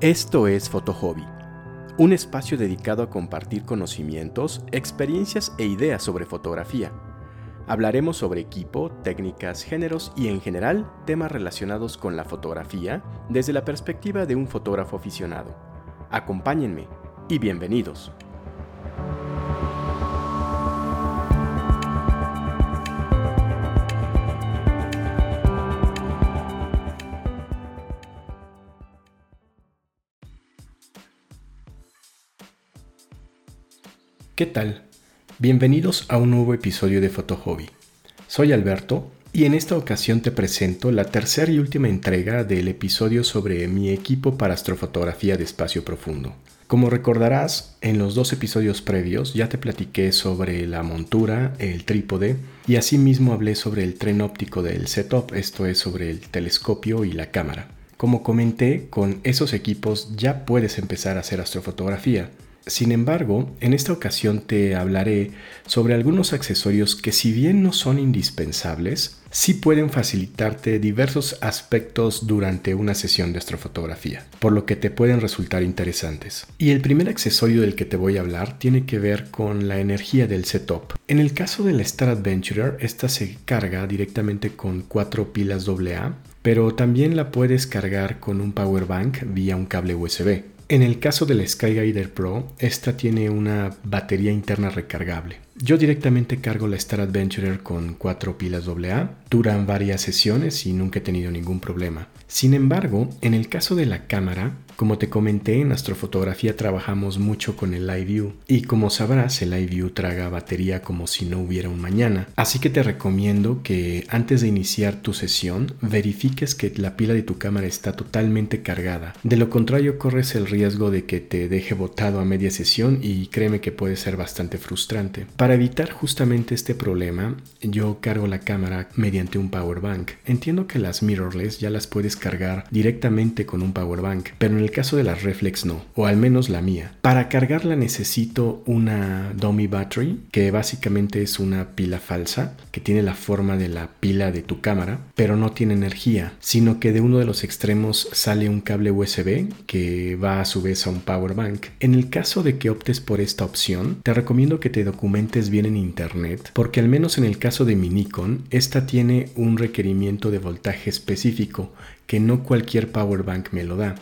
Esto es Hobby, un espacio dedicado a compartir conocimientos, experiencias e ideas sobre fotografía. Hablaremos sobre equipo, técnicas, géneros y en general temas relacionados con la fotografía desde la perspectiva de un fotógrafo aficionado. Acompáñenme y bienvenidos. ¿Qué tal? Bienvenidos a un nuevo episodio de Foto Hobby. Soy Alberto y en esta ocasión te presento la tercera y última entrega del episodio sobre mi equipo para astrofotografía de espacio profundo. Como recordarás, en los dos episodios previos ya te platiqué sobre la montura, el trípode y asimismo hablé sobre el tren óptico del setup, esto es sobre el telescopio y la cámara. Como comenté, con esos equipos ya puedes empezar a hacer astrofotografía. Sin embargo, en esta ocasión te hablaré sobre algunos accesorios que si bien no son indispensables, sí pueden facilitarte diversos aspectos durante una sesión de astrofotografía, por lo que te pueden resultar interesantes. Y el primer accesorio del que te voy a hablar tiene que ver con la energía del setup. En el caso del Star Adventurer, esta se carga directamente con cuatro pilas AA, pero también la puedes cargar con un power bank vía un cable USB. En el caso del Skyguider Pro, esta tiene una batería interna recargable. Yo directamente cargo la Star Adventurer con cuatro pilas AA, duran varias sesiones y nunca he tenido ningún problema. Sin embargo, en el caso de la cámara, como te comenté, en astrofotografía trabajamos mucho con el Live View y como sabrás, el Live View traga batería como si no hubiera un mañana. Así que te recomiendo que antes de iniciar tu sesión verifiques que la pila de tu cámara está totalmente cargada. De lo contrario, corres el riesgo de que te deje botado a media sesión y créeme que puede ser bastante frustrante. Para evitar justamente este problema, yo cargo la cámara mediante un power bank. Entiendo que las mirrorless ya las puedes cargar directamente con un power bank, pero en el caso de las reflex no, o al menos la mía. Para cargarla necesito una dummy battery, que básicamente es una pila falsa, que tiene la forma de la pila de tu cámara, pero no tiene energía, sino que de uno de los extremos sale un cable USB que va a su vez a un power bank. En el caso de que optes por esta opción, te recomiendo que te documentes bien en internet, porque al menos en el caso de mi Nikon, esta tiene un requerimiento de voltaje específico que no cualquier power bank me lo da.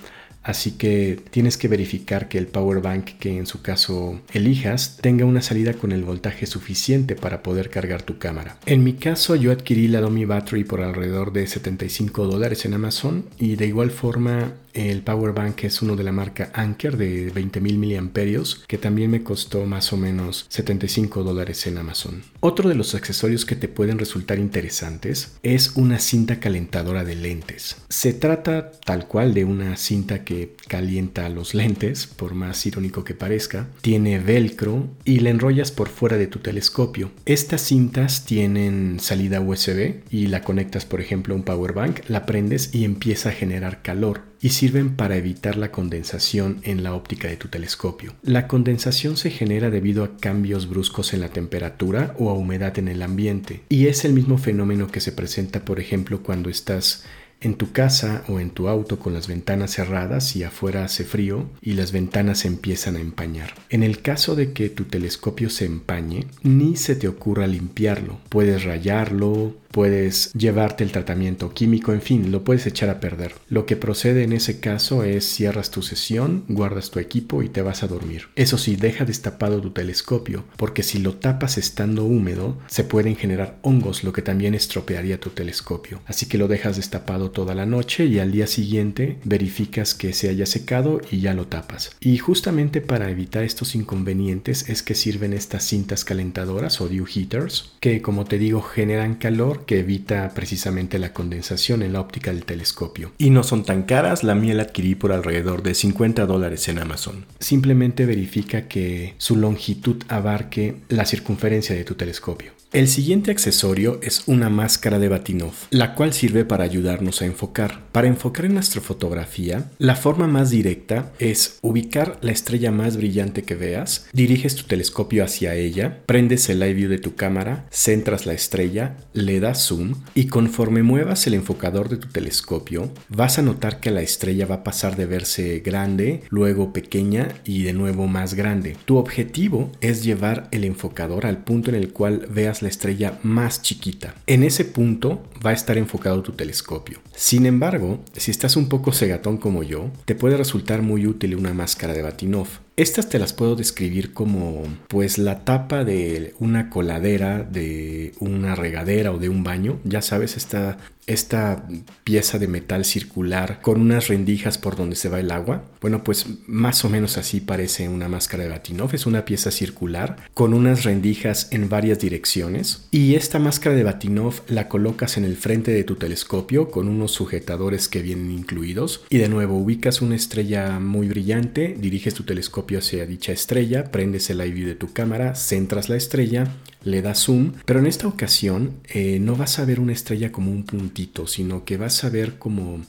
Así que tienes que verificar que el power bank que en su caso elijas tenga una salida con el voltaje suficiente para poder cargar tu cámara. En mi caso yo adquirí la Domi Battery por alrededor de 75 dólares en Amazon y de igual forma el power bank es uno de la marca Anker de 20.000 mAh que también me costó más o menos 75 dólares en Amazon. Otro de los accesorios que te pueden resultar interesantes es una cinta calentadora de lentes. Se trata tal cual de una cinta que calienta los lentes, por más irónico que parezca. Tiene velcro y la enrollas por fuera de tu telescopio. Estas cintas tienen salida USB y la conectas por ejemplo a un power bank, la prendes y empieza a generar calor y sirven para evitar la condensación en la óptica de tu telescopio. La condensación se genera debido a cambios bruscos en la temperatura o a humedad en el ambiente y es el mismo fenómeno que se presenta por ejemplo cuando estás en tu casa o en tu auto con las ventanas cerradas y afuera hace frío y las ventanas empiezan a empañar. En el caso de que tu telescopio se empañe, ni se te ocurra limpiarlo. Puedes rayarlo, puedes llevarte el tratamiento químico, en fin, lo puedes echar a perder. Lo que procede en ese caso es cierras tu sesión, guardas tu equipo y te vas a dormir. Eso sí, deja destapado tu telescopio, porque si lo tapas estando húmedo, se pueden generar hongos, lo que también estropearía tu telescopio. Así que lo dejas destapado toda la noche y al día siguiente verificas que se haya secado y ya lo tapas. Y justamente para evitar estos inconvenientes es que sirven estas cintas calentadoras o dew heaters, que como te digo generan calor que evita precisamente la condensación en la óptica del telescopio. Y no son tan caras, la la adquirí por alrededor de 50 dólares en Amazon. Simplemente verifica que su longitud abarque la circunferencia de tu telescopio. El siguiente accesorio es una máscara de Batinov, la cual sirve para ayudarnos a enfocar. Para enfocar en astrofotografía, la forma más directa es ubicar la estrella más brillante que veas, diriges tu telescopio hacia ella, prendes el live view de tu cámara, centras la estrella, le das zoom y conforme muevas el enfocador de tu telescopio, vas a notar que la estrella va a pasar de verse grande, luego pequeña y de nuevo más grande. Tu objetivo es llevar el enfocador al punto en el cual veas la estrella más chiquita. En ese punto va a estar enfocado tu telescopio. Sin embargo, si estás un poco cegatón como yo, te puede resultar muy útil una máscara de Batinov. Estas te las puedo describir como pues la tapa de una coladera, de una regadera o de un baño. Ya sabes, esta, esta pieza de metal circular con unas rendijas por donde se va el agua. Bueno, pues más o menos así parece una máscara de Batinov. Es una pieza circular con unas rendijas en varias direcciones. Y esta máscara de Batinov la colocas en el frente de tu telescopio con unos sujetadores que vienen incluidos. Y de nuevo ubicas una estrella muy brillante, diriges tu telescopio hacia dicha estrella, prendes el view de tu cámara, centras la estrella, le das zoom, pero en esta ocasión eh, no vas a ver una estrella como un puntito, sino que vas a ver como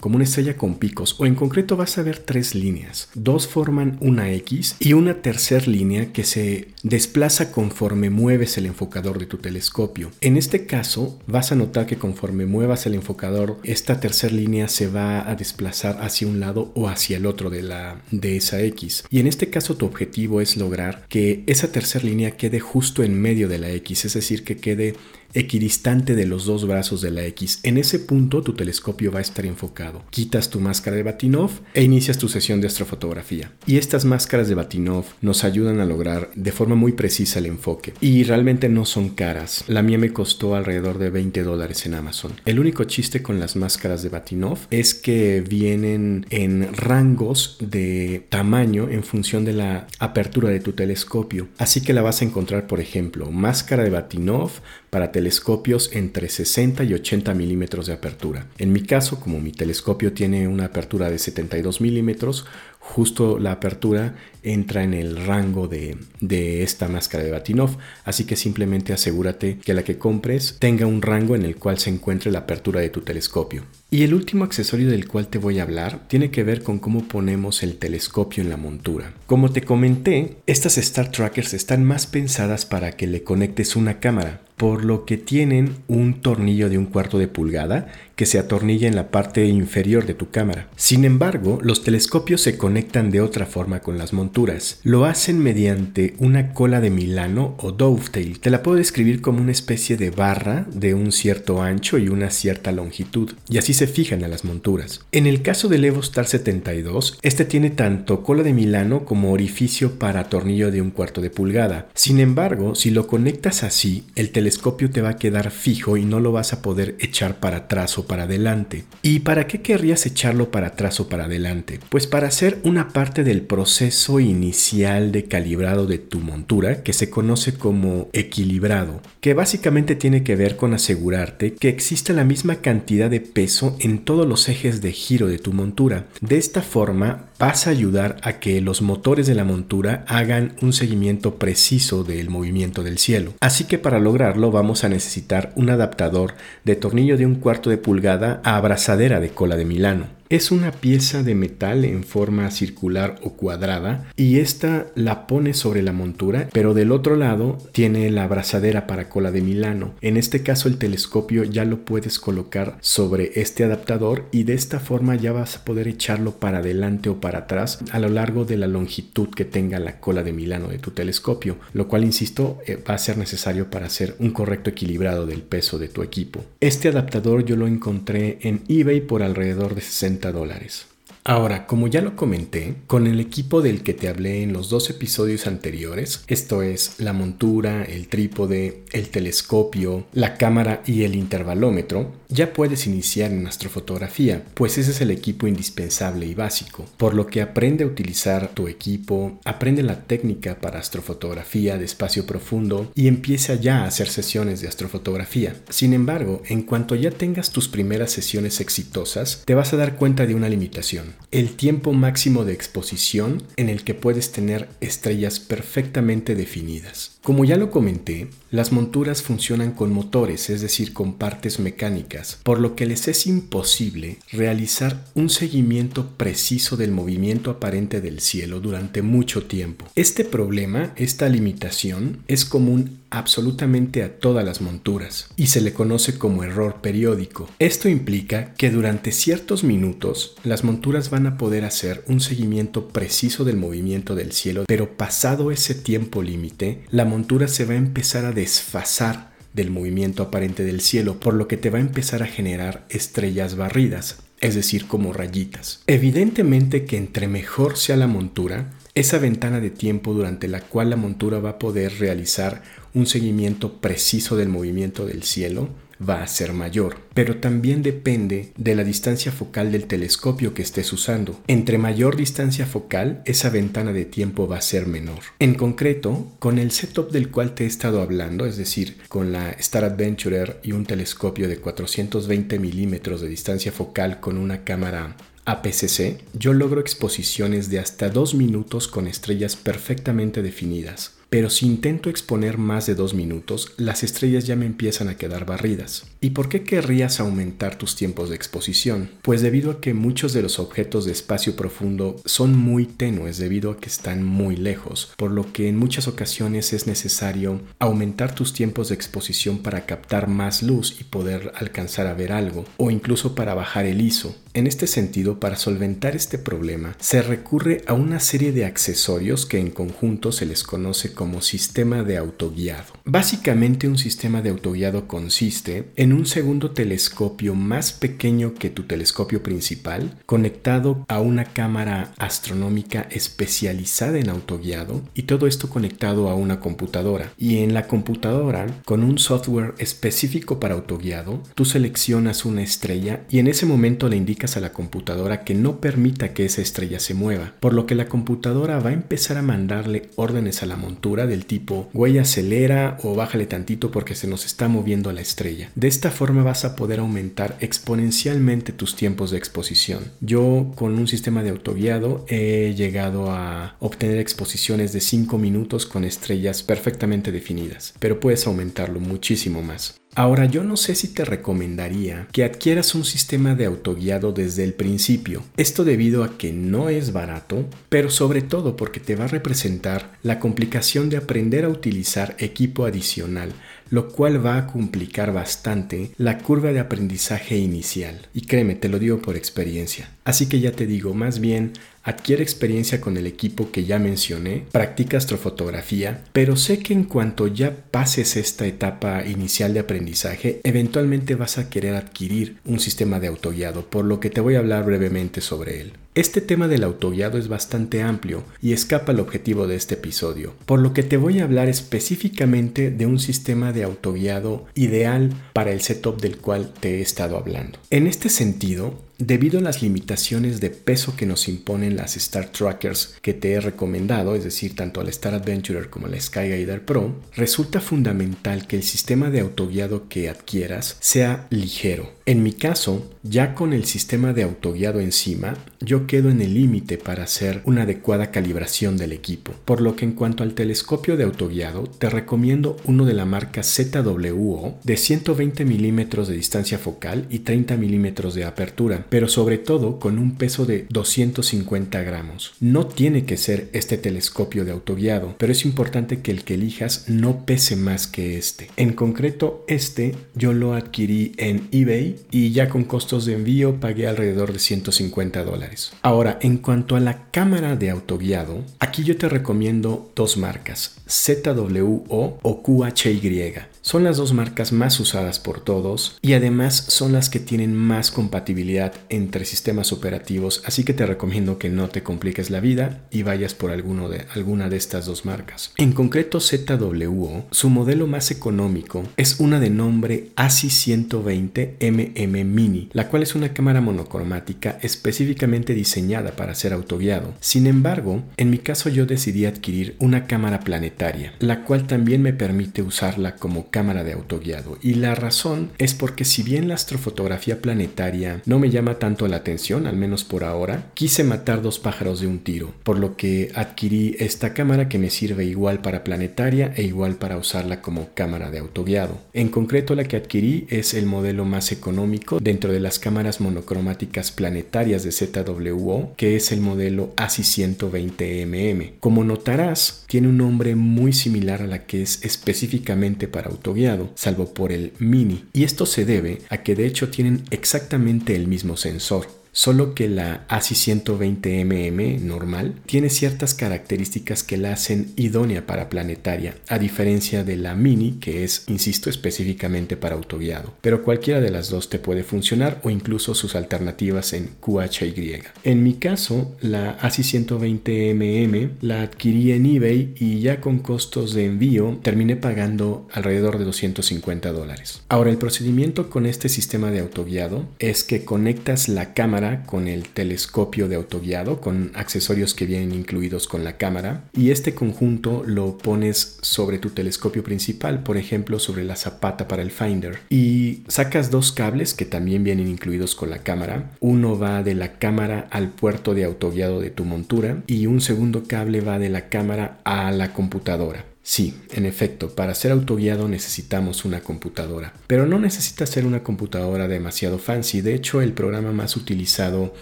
como una estrella con picos, o en concreto vas a ver tres líneas. Dos forman una X y una tercera línea que se desplaza conforme mueves el enfocador de tu telescopio. En este caso, vas a notar que conforme muevas el enfocador, esta tercera línea se va a desplazar hacia un lado o hacia el otro de, la, de esa X. Y en este caso, tu objetivo es lograr que esa tercera línea quede justo en medio de la X, es decir, que quede equidistante de los dos brazos de la X. En ese punto tu telescopio va a estar enfocado. Quitas tu máscara de Batinov e inicias tu sesión de astrofotografía. Y estas máscaras de Batinov nos ayudan a lograr de forma muy precisa el enfoque. Y realmente no son caras. La mía me costó alrededor de 20 dólares en Amazon. El único chiste con las máscaras de Batinov es que vienen en rangos de tamaño en función de la apertura de tu telescopio. Así que la vas a encontrar, por ejemplo, máscara de Batinov para telescopios entre 60 y 80 milímetros de apertura. En mi caso, como mi telescopio tiene una apertura de 72 milímetros, justo la apertura entra en el rango de, de, esta máscara de Batinov, así que simplemente asegúrate que la que compres tenga un rango en el cual se encuentre la apertura de tu telescopio. Y el último accesorio del cual te voy a hablar tiene que ver con cómo ponemos el telescopio en la montura. Como te comenté, estas Star Trackers están más pensadas para que le conectes una cámara, por lo que tienen un tornillo de un cuarto de pulgada que se atornilla en la parte inferior de tu cámara. Sin embargo, los telescopios se conectan de otra forma con las monturas. Lo hacen mediante una cola de Milano o dovetail. Te la puedo describir como una especie de barra de un cierto ancho y una cierta longitud, y así se fijan a las monturas. En el caso del EvoStar 72, este tiene tanto cola de Milano como orificio para tornillo de un cuarto de pulgada. Sin embargo, si lo conectas así, el telescopio te va a quedar fijo y no lo vas a poder echar para atrás o para adelante. ¿Y para qué querrías echarlo para atrás o para adelante? Pues para hacer una parte del proceso inicial de calibrado de tu montura que se conoce como equilibrado, que básicamente tiene que ver con asegurarte que existe la misma cantidad de peso en todos los ejes de giro de tu montura. De esta forma vas a ayudar a que los motores de la montura hagan un seguimiento preciso del movimiento del cielo. Así que para lograrlo vamos a necesitar un adaptador de tornillo de un cuarto de pulgada a abrazadera de cola de Milano. Es una pieza de metal en forma circular o cuadrada y esta la pone sobre la montura, pero del otro lado tiene la abrazadera para cola de Milano. En este caso el telescopio ya lo puedes colocar sobre este adaptador y de esta forma ya vas a poder echarlo para adelante o para atrás a lo largo de la longitud que tenga la cola de Milano de tu telescopio, lo cual insisto eh, va a ser necesario para hacer un correcto equilibrado del peso de tu equipo. Este adaptador yo lo encontré en eBay por alrededor de 60 dólares. Ahora, como ya lo comenté, con el equipo del que te hablé en los dos episodios anteriores, esto es la montura, el trípode, el telescopio, la cámara y el intervalómetro, ya puedes iniciar en astrofotografía, pues ese es el equipo indispensable y básico, por lo que aprende a utilizar tu equipo, aprende la técnica para astrofotografía de espacio profundo y empieza ya a hacer sesiones de astrofotografía. Sin embargo, en cuanto ya tengas tus primeras sesiones exitosas, te vas a dar cuenta de una limitación el tiempo máximo de exposición en el que puedes tener estrellas perfectamente definidas. Como ya lo comenté, las monturas funcionan con motores, es decir, con partes mecánicas, por lo que les es imposible realizar un seguimiento preciso del movimiento aparente del cielo durante mucho tiempo. Este problema, esta limitación, es común absolutamente a todas las monturas y se le conoce como error periódico. Esto implica que durante ciertos minutos las monturas van a poder hacer un seguimiento preciso del movimiento del cielo, pero pasado ese tiempo límite, la montura se va a empezar a desfasar del movimiento aparente del cielo, por lo que te va a empezar a generar estrellas barridas, es decir, como rayitas. Evidentemente que entre mejor sea la montura, esa ventana de tiempo durante la cual la montura va a poder realizar un seguimiento preciso del movimiento del cielo va a ser mayor, pero también depende de la distancia focal del telescopio que estés usando. Entre mayor distancia focal, esa ventana de tiempo va a ser menor. En concreto, con el setup del cual te he estado hablando, es decir, con la Star Adventurer y un telescopio de 420 milímetros de distancia focal con una cámara APCC, yo logro exposiciones de hasta dos minutos con estrellas perfectamente definidas pero si intento exponer más de dos minutos, las estrellas ya me empiezan a quedar barridas. ¿Y por qué querrías aumentar tus tiempos de exposición? Pues debido a que muchos de los objetos de espacio profundo son muy tenues debido a que están muy lejos, por lo que en muchas ocasiones es necesario aumentar tus tiempos de exposición para captar más luz y poder alcanzar a ver algo, o incluso para bajar el ISO. En este sentido, para solventar este problema, se recurre a una serie de accesorios que en conjunto se les conoce como sistema de autoguiado. Básicamente un sistema de autoguiado consiste en un segundo telescopio más pequeño que tu telescopio principal, conectado a una cámara astronómica especializada en autoguiado y todo esto conectado a una computadora. Y en la computadora, con un software específico para autoguiado, tú seleccionas una estrella y en ese momento le indicas a la computadora que no permita que esa estrella se mueva, por lo que la computadora va a empezar a mandarle órdenes a la montura del tipo güey acelera o bájale tantito porque se nos está moviendo la estrella. De esta forma vas a poder aumentar exponencialmente tus tiempos de exposición. Yo con un sistema de autoguiado he llegado a obtener exposiciones de 5 minutos con estrellas perfectamente definidas, pero puedes aumentarlo muchísimo más. Ahora yo no sé si te recomendaría que adquieras un sistema de autoguiado desde el principio. Esto debido a que no es barato, pero sobre todo porque te va a representar la complicación de aprender a utilizar equipo adicional, lo cual va a complicar bastante la curva de aprendizaje inicial. Y créeme, te lo digo por experiencia. Así que ya te digo, más bien adquiere experiencia con el equipo que ya mencioné, practica astrofotografía, pero sé que en cuanto ya pases esta etapa inicial de aprendizaje, eventualmente vas a querer adquirir un sistema de autoguiado, por lo que te voy a hablar brevemente sobre él. Este tema del autoguiado es bastante amplio y escapa al objetivo de este episodio, por lo que te voy a hablar específicamente de un sistema de autoguiado ideal para el setup del cual te he estado hablando. En este sentido, Debido a las limitaciones de peso que nos imponen las Star Trackers que te he recomendado, es decir, tanto la Star Adventurer como la Skyguider Pro, resulta fundamental que el sistema de autoguiado que adquieras sea ligero. En mi caso, ya con el sistema de autoguiado encima, yo quedo en el límite para hacer una adecuada calibración del equipo. Por lo que en cuanto al telescopio de autoguiado, te recomiendo uno de la marca ZWO de 120 milímetros de distancia focal y 30 milímetros de apertura pero sobre todo con un peso de 250 gramos. No tiene que ser este telescopio de autoguiado, pero es importante que el que elijas no pese más que este. En concreto, este yo lo adquirí en eBay y ya con costos de envío pagué alrededor de 150 dólares. Ahora, en cuanto a la cámara de autoguiado, aquí yo te recomiendo dos marcas, ZWO o QHY. Son las dos marcas más usadas por todos y además son las que tienen más compatibilidad entre sistemas operativos, así que te recomiendo que no te compliques la vida y vayas por alguna de estas dos marcas. En concreto ZWO, su modelo más económico es una de nombre ASI 120 MM Mini, la cual es una cámara monocromática específicamente diseñada para ser autoguiado. Sin embargo, en mi caso yo decidí adquirir una cámara planetaria, la cual también me permite usarla como cámara de autoguiado. Y la razón es porque si bien la astrofotografía planetaria no me llama tanto la atención, al menos por ahora, quise matar dos pájaros de un tiro, por lo que adquirí esta cámara que me sirve igual para planetaria e igual para usarla como cámara de autoguiado. En concreto la que adquirí es el modelo más económico dentro de las cámaras monocromáticas planetarias de ZWO, que es el modelo ASI 120mm. Como notarás, tiene un nombre muy similar a la que es específicamente para autoguiado, salvo por el Mini, y esto se debe a que de hecho tienen exactamente el mismo sensor solo que la ASI 120mm normal tiene ciertas características que la hacen idónea para planetaria, a diferencia de la Mini que es, insisto, específicamente para autoguiado. Pero cualquiera de las dos te puede funcionar o incluso sus alternativas en QHY. En mi caso, la ASI 120mm la adquirí en eBay y ya con costos de envío terminé pagando alrededor de 250 dólares. Ahora, el procedimiento con este sistema de autoguiado es que conectas la cámara con el telescopio de autoguiado con accesorios que vienen incluidos con la cámara y este conjunto lo pones sobre tu telescopio principal, por ejemplo sobre la zapata para el finder y sacas dos cables que también vienen incluidos con la cámara. Uno va de la cámara al puerto de autoguiado de tu montura y un segundo cable va de la cámara a la computadora. Sí, en efecto, para ser autoguiado necesitamos una computadora, pero no necesita ser una computadora demasiado fancy. De hecho, el programa más utilizado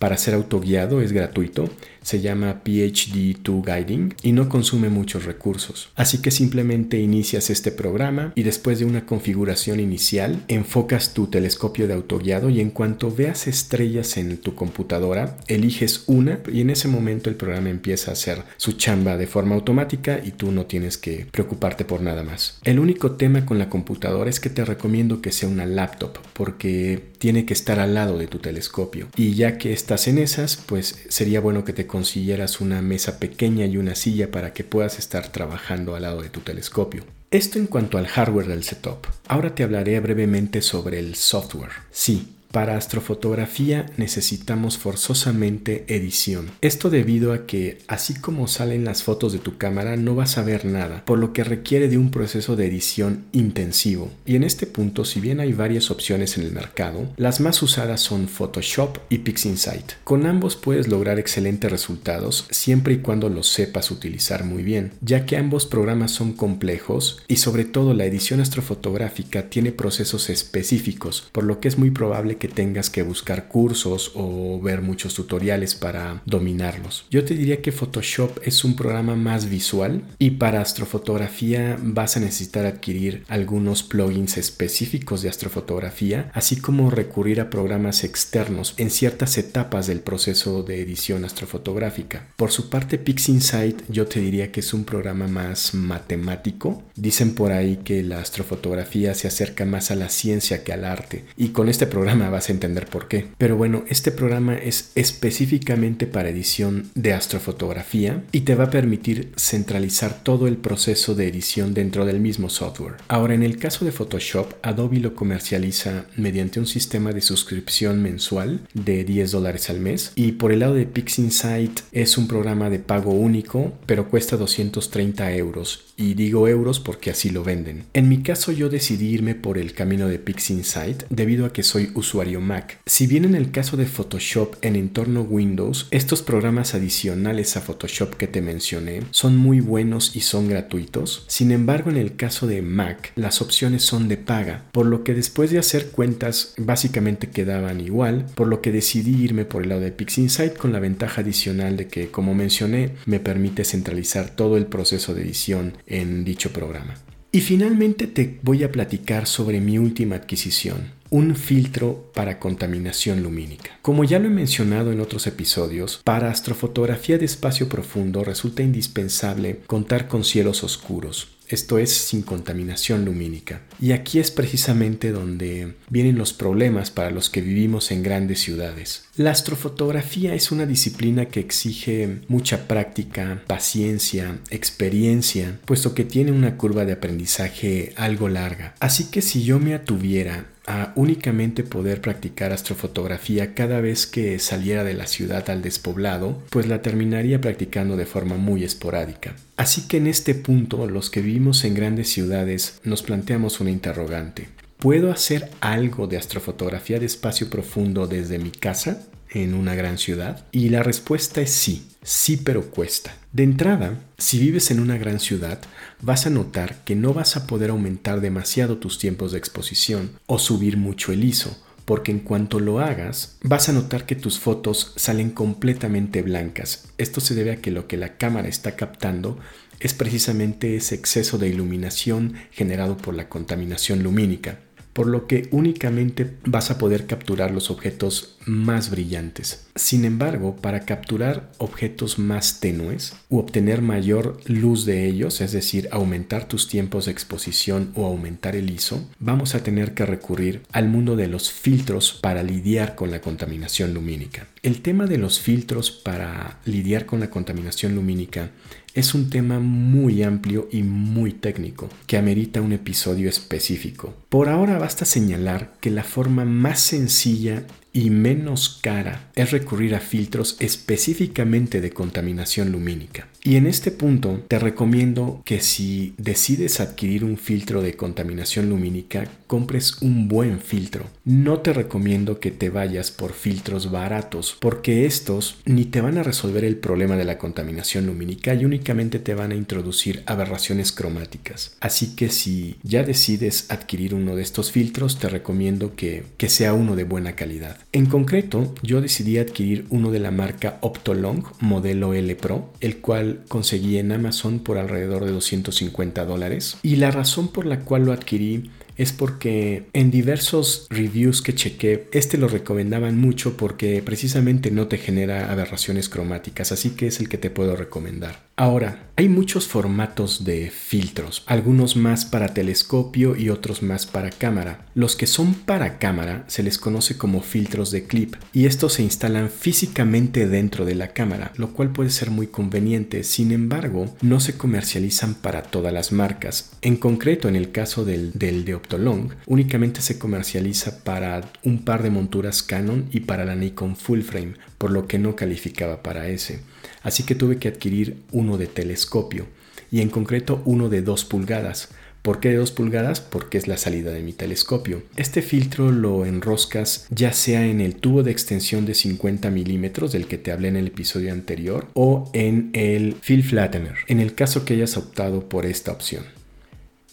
para ser autoguiado es gratuito, se llama PhD2 Guiding y no consume muchos recursos. Así que simplemente inicias este programa y después de una configuración inicial enfocas tu telescopio de autoguiado y en cuanto veas estrellas en tu computadora eliges una y en ese momento el programa empieza a hacer su chamba de forma automática y tú no tienes que preocuparte por nada más. El único tema con la computadora es que te recomiendo que sea una laptop porque tiene que estar al lado de tu telescopio y ya que estás en esas pues sería bueno que te consiguieras una mesa pequeña y una silla para que puedas estar trabajando al lado de tu telescopio. Esto en cuanto al hardware del setup. Ahora te hablaré brevemente sobre el software. Sí, para astrofotografía necesitamos forzosamente edición. Esto debido a que, así como salen las fotos de tu cámara, no vas a ver nada, por lo que requiere de un proceso de edición intensivo. Y en este punto, si bien hay varias opciones en el mercado, las más usadas son Photoshop y PixInsight. Con ambos puedes lograr excelentes resultados siempre y cuando los sepas utilizar muy bien, ya que ambos programas son complejos y sobre todo la edición astrofotográfica tiene procesos específicos, por lo que es muy probable que tengas que buscar cursos o ver muchos tutoriales para dominarlos. Yo te diría que Photoshop es un programa más visual y para astrofotografía vas a necesitar adquirir algunos plugins específicos de astrofotografía, así como recurrir a programas externos en ciertas etapas del proceso de edición astrofotográfica. Por su parte, PixInsight yo te diría que es un programa más matemático. Dicen por ahí que la astrofotografía se acerca más a la ciencia que al arte y con este programa vas a entender por qué. Pero bueno, este programa es específicamente para edición de astrofotografía y te va a permitir centralizar todo el proceso de edición dentro del mismo software. Ahora, en el caso de Photoshop, Adobe lo comercializa mediante un sistema de suscripción mensual de 10 dólares al mes y por el lado de PixInsight es un programa de pago único, pero cuesta 230 euros y digo euros porque así lo venden. En mi caso yo decidí irme por el camino de PixInsight debido a que soy usuario Mac. Si bien en el caso de Photoshop en entorno Windows, estos programas adicionales a Photoshop que te mencioné son muy buenos y son gratuitos, sin embargo en el caso de Mac las opciones son de paga, por lo que después de hacer cuentas básicamente quedaban igual, por lo que decidí irme por el lado de PixInsight con la ventaja adicional de que como mencioné me permite centralizar todo el proceso de edición en dicho programa. Y finalmente te voy a platicar sobre mi última adquisición, un filtro para contaminación lumínica. Como ya lo he mencionado en otros episodios, para astrofotografía de espacio profundo resulta indispensable contar con cielos oscuros, esto es sin contaminación lumínica. Y aquí es precisamente donde vienen los problemas para los que vivimos en grandes ciudades. La astrofotografía es una disciplina que exige mucha práctica, paciencia, experiencia, puesto que tiene una curva de aprendizaje algo larga. Así que si yo me atuviera a únicamente poder practicar astrofotografía cada vez que saliera de la ciudad al despoblado, pues la terminaría practicando de forma muy esporádica. Así que en este punto los que vivimos en grandes ciudades nos planteamos una interrogante. ¿Puedo hacer algo de astrofotografía de espacio profundo desde mi casa en una gran ciudad? Y la respuesta es sí, sí pero cuesta. De entrada, si vives en una gran ciudad, vas a notar que no vas a poder aumentar demasiado tus tiempos de exposición o subir mucho el ISO, porque en cuanto lo hagas, vas a notar que tus fotos salen completamente blancas. Esto se debe a que lo que la cámara está captando es precisamente ese exceso de iluminación generado por la contaminación lumínica por lo que únicamente vas a poder capturar los objetos más brillantes. Sin embargo, para capturar objetos más tenues u obtener mayor luz de ellos, es decir, aumentar tus tiempos de exposición o aumentar el ISO, vamos a tener que recurrir al mundo de los filtros para lidiar con la contaminación lumínica. El tema de los filtros para lidiar con la contaminación lumínica es un tema muy amplio y muy técnico que amerita un episodio específico. Por ahora basta señalar que la forma más sencilla y menos cara es recurrir a filtros específicamente de contaminación lumínica. Y en este punto te recomiendo que si decides adquirir un filtro de contaminación lumínica, compres un buen filtro. No te recomiendo que te vayas por filtros baratos, porque estos ni te van a resolver el problema de la contaminación lumínica y únicamente te van a introducir aberraciones cromáticas. Así que si ya decides adquirir uno de estos filtros, te recomiendo que, que sea uno de buena calidad. En concreto, yo decidí adquirir uno de la marca Optolong modelo L Pro, el cual conseguí en Amazon por alrededor de 250 dólares. Y la razón por la cual lo adquirí es porque en diversos reviews que chequé, este lo recomendaban mucho porque precisamente no te genera aberraciones cromáticas, así que es el que te puedo recomendar. Ahora, hay muchos formatos de filtros, algunos más para telescopio y otros más para cámara. Los que son para cámara se les conoce como filtros de clip y estos se instalan físicamente dentro de la cámara, lo cual puede ser muy conveniente, sin embargo, no se comercializan para todas las marcas. En concreto, en el caso del, del de Optolong, únicamente se comercializa para un par de monturas Canon y para la Nikon Full Frame, por lo que no calificaba para ese así que tuve que adquirir de telescopio y en concreto uno de 2 pulgadas. ¿Por qué de 2 pulgadas? Porque es la salida de mi telescopio. Este filtro lo enroscas ya sea en el tubo de extensión de 50 milímetros del que te hablé en el episodio anterior o en el fill flattener, en el caso que hayas optado por esta opción.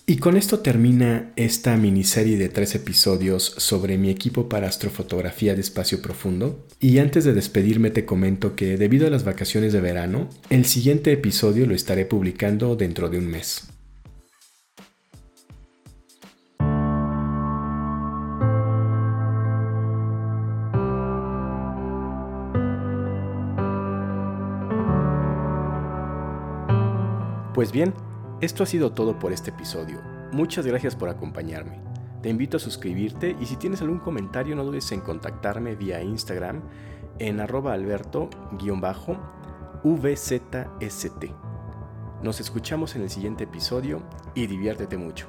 Y con esto termina esta miniserie de tres episodios sobre mi equipo para astrofotografía de espacio profundo. Y antes de despedirme te comento que debido a las vacaciones de verano, el siguiente episodio lo estaré publicando dentro de un mes. Pues bien, esto ha sido todo por este episodio. Muchas gracias por acompañarme. Te invito a suscribirte y si tienes algún comentario no dudes en contactarme vía Instagram en arroba alberto-vzst. Nos escuchamos en el siguiente episodio y diviértete mucho.